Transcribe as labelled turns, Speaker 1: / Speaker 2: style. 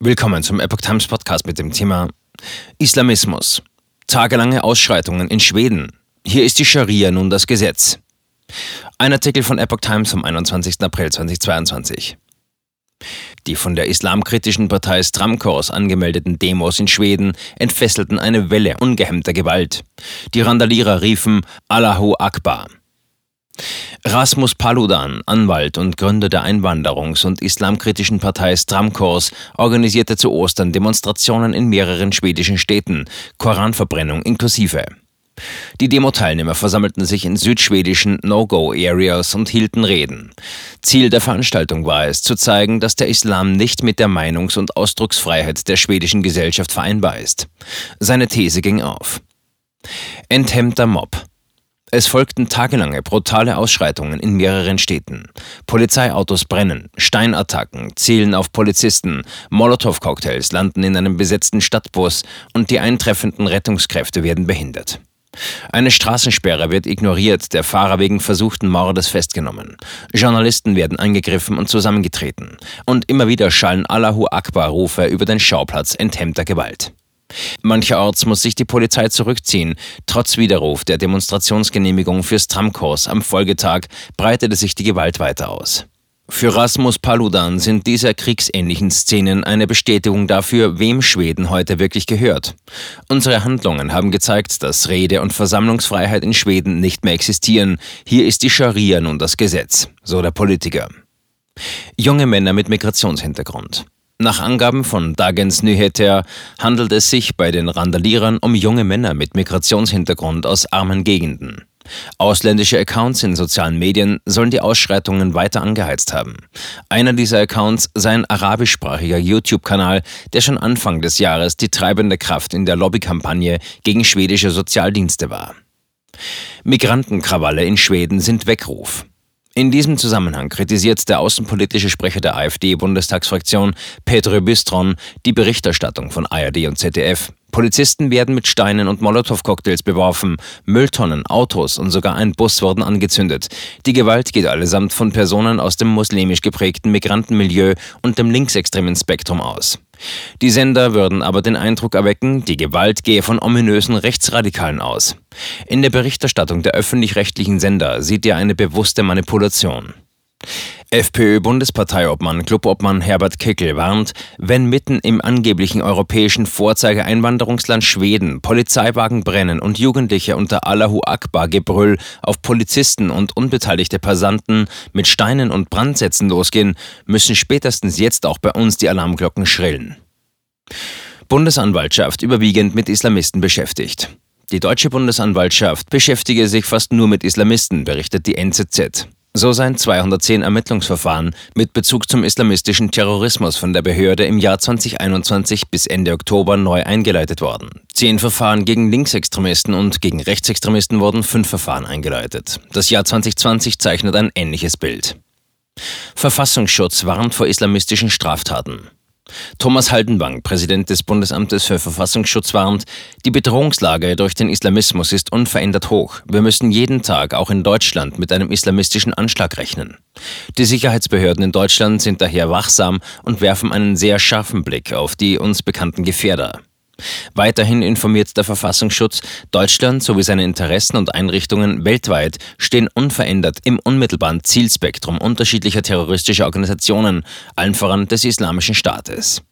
Speaker 1: Willkommen zum Epoch Times Podcast mit dem Thema Islamismus. Tagelange Ausschreitungen in Schweden. Hier ist die Scharia nun das Gesetz. Ein Artikel von Epoch Times vom 21. April 2022. Die von der islamkritischen Partei Stramkors angemeldeten Demos in Schweden entfesselten eine Welle ungehemmter Gewalt. Die Randalierer riefen Allahu Akbar. Rasmus Paludan, Anwalt und Gründer der Einwanderungs- und islamkritischen Partei Stramkors, organisierte zu Ostern Demonstrationen in mehreren schwedischen Städten, Koranverbrennung inklusive. Die Demo-Teilnehmer versammelten sich in südschwedischen No-Go-Areas und hielten Reden. Ziel der Veranstaltung war es, zu zeigen, dass der Islam nicht mit der Meinungs- und Ausdrucksfreiheit der schwedischen Gesellschaft vereinbar ist. Seine These ging auf. Enthemmter Mob. Es folgten tagelange brutale Ausschreitungen in mehreren Städten. Polizeiautos brennen, Steinattacken zielen auf Polizisten, Molotow-Cocktails landen in einem besetzten Stadtbus und die eintreffenden Rettungskräfte werden behindert. Eine Straßensperre wird ignoriert, der Fahrer wegen versuchten Mordes festgenommen. Journalisten werden angegriffen und zusammengetreten. Und immer wieder schallen Allahu Akbar-Rufe über den Schauplatz enthemmter Gewalt. Mancherorts muss sich die Polizei zurückziehen. Trotz Widerruf der Demonstrationsgenehmigung fürs Tramkurs am Folgetag breitete sich die Gewalt weiter aus. Für Rasmus Paludan sind diese kriegsähnlichen Szenen eine Bestätigung dafür, wem Schweden heute wirklich gehört. Unsere Handlungen haben gezeigt, dass Rede- und Versammlungsfreiheit in Schweden nicht mehr existieren. Hier ist die Scharia nun das Gesetz, so der Politiker. Junge Männer mit Migrationshintergrund. Nach Angaben von Dagens Nyheter handelt es sich bei den Randalierern um junge Männer mit Migrationshintergrund aus armen Gegenden. Ausländische Accounts in sozialen Medien sollen die Ausschreitungen weiter angeheizt haben. Einer dieser Accounts sei ein arabischsprachiger YouTube-Kanal, der schon Anfang des Jahres die treibende Kraft in der Lobbykampagne gegen schwedische Sozialdienste war. Migrantenkrawalle in Schweden sind Weckruf. In diesem Zusammenhang kritisiert der außenpolitische Sprecher der AfD-Bundestagsfraktion Petro Bistron die Berichterstattung von ARD und ZDF. Polizisten werden mit Steinen und Molotow-Cocktails beworfen, Mülltonnen, Autos und sogar ein Bus wurden angezündet. Die Gewalt geht allesamt von Personen aus dem muslimisch geprägten Migrantenmilieu und dem linksextremen Spektrum aus. Die Sender würden aber den Eindruck erwecken, die Gewalt gehe von ominösen Rechtsradikalen aus. In der Berichterstattung der öffentlich-rechtlichen Sender sieht er eine bewusste Manipulation. FPÖ-Bundesparteiobmann, Clubobmann Herbert Kickel warnt, wenn mitten im angeblichen europäischen Vorzeige-Einwanderungsland Schweden Polizeiwagen brennen und Jugendliche unter Allahu Akbar-Gebrüll auf Polizisten und unbeteiligte Passanten mit Steinen und Brandsätzen losgehen, müssen spätestens jetzt auch bei uns die Alarmglocken schrillen. Bundesanwaltschaft überwiegend mit Islamisten beschäftigt. Die deutsche Bundesanwaltschaft beschäftige sich fast nur mit Islamisten, berichtet die NZZ. So seien 210 Ermittlungsverfahren mit Bezug zum islamistischen Terrorismus von der Behörde im Jahr 2021 bis Ende Oktober neu eingeleitet worden. Zehn Verfahren gegen Linksextremisten und gegen Rechtsextremisten wurden fünf Verfahren eingeleitet. Das Jahr 2020 zeichnet ein ähnliches Bild. Verfassungsschutz warnt vor islamistischen Straftaten. Thomas Haldenwang, Präsident des Bundesamtes für Verfassungsschutz, warnt, die Bedrohungslage durch den Islamismus ist unverändert hoch. Wir müssen jeden Tag auch in Deutschland mit einem islamistischen Anschlag rechnen. Die Sicherheitsbehörden in Deutschland sind daher wachsam und werfen einen sehr scharfen Blick auf die uns bekannten Gefährder. Weiterhin informiert der Verfassungsschutz, Deutschland sowie seine Interessen und Einrichtungen weltweit stehen unverändert im unmittelbaren Zielspektrum unterschiedlicher terroristischer Organisationen, allen voran des Islamischen Staates.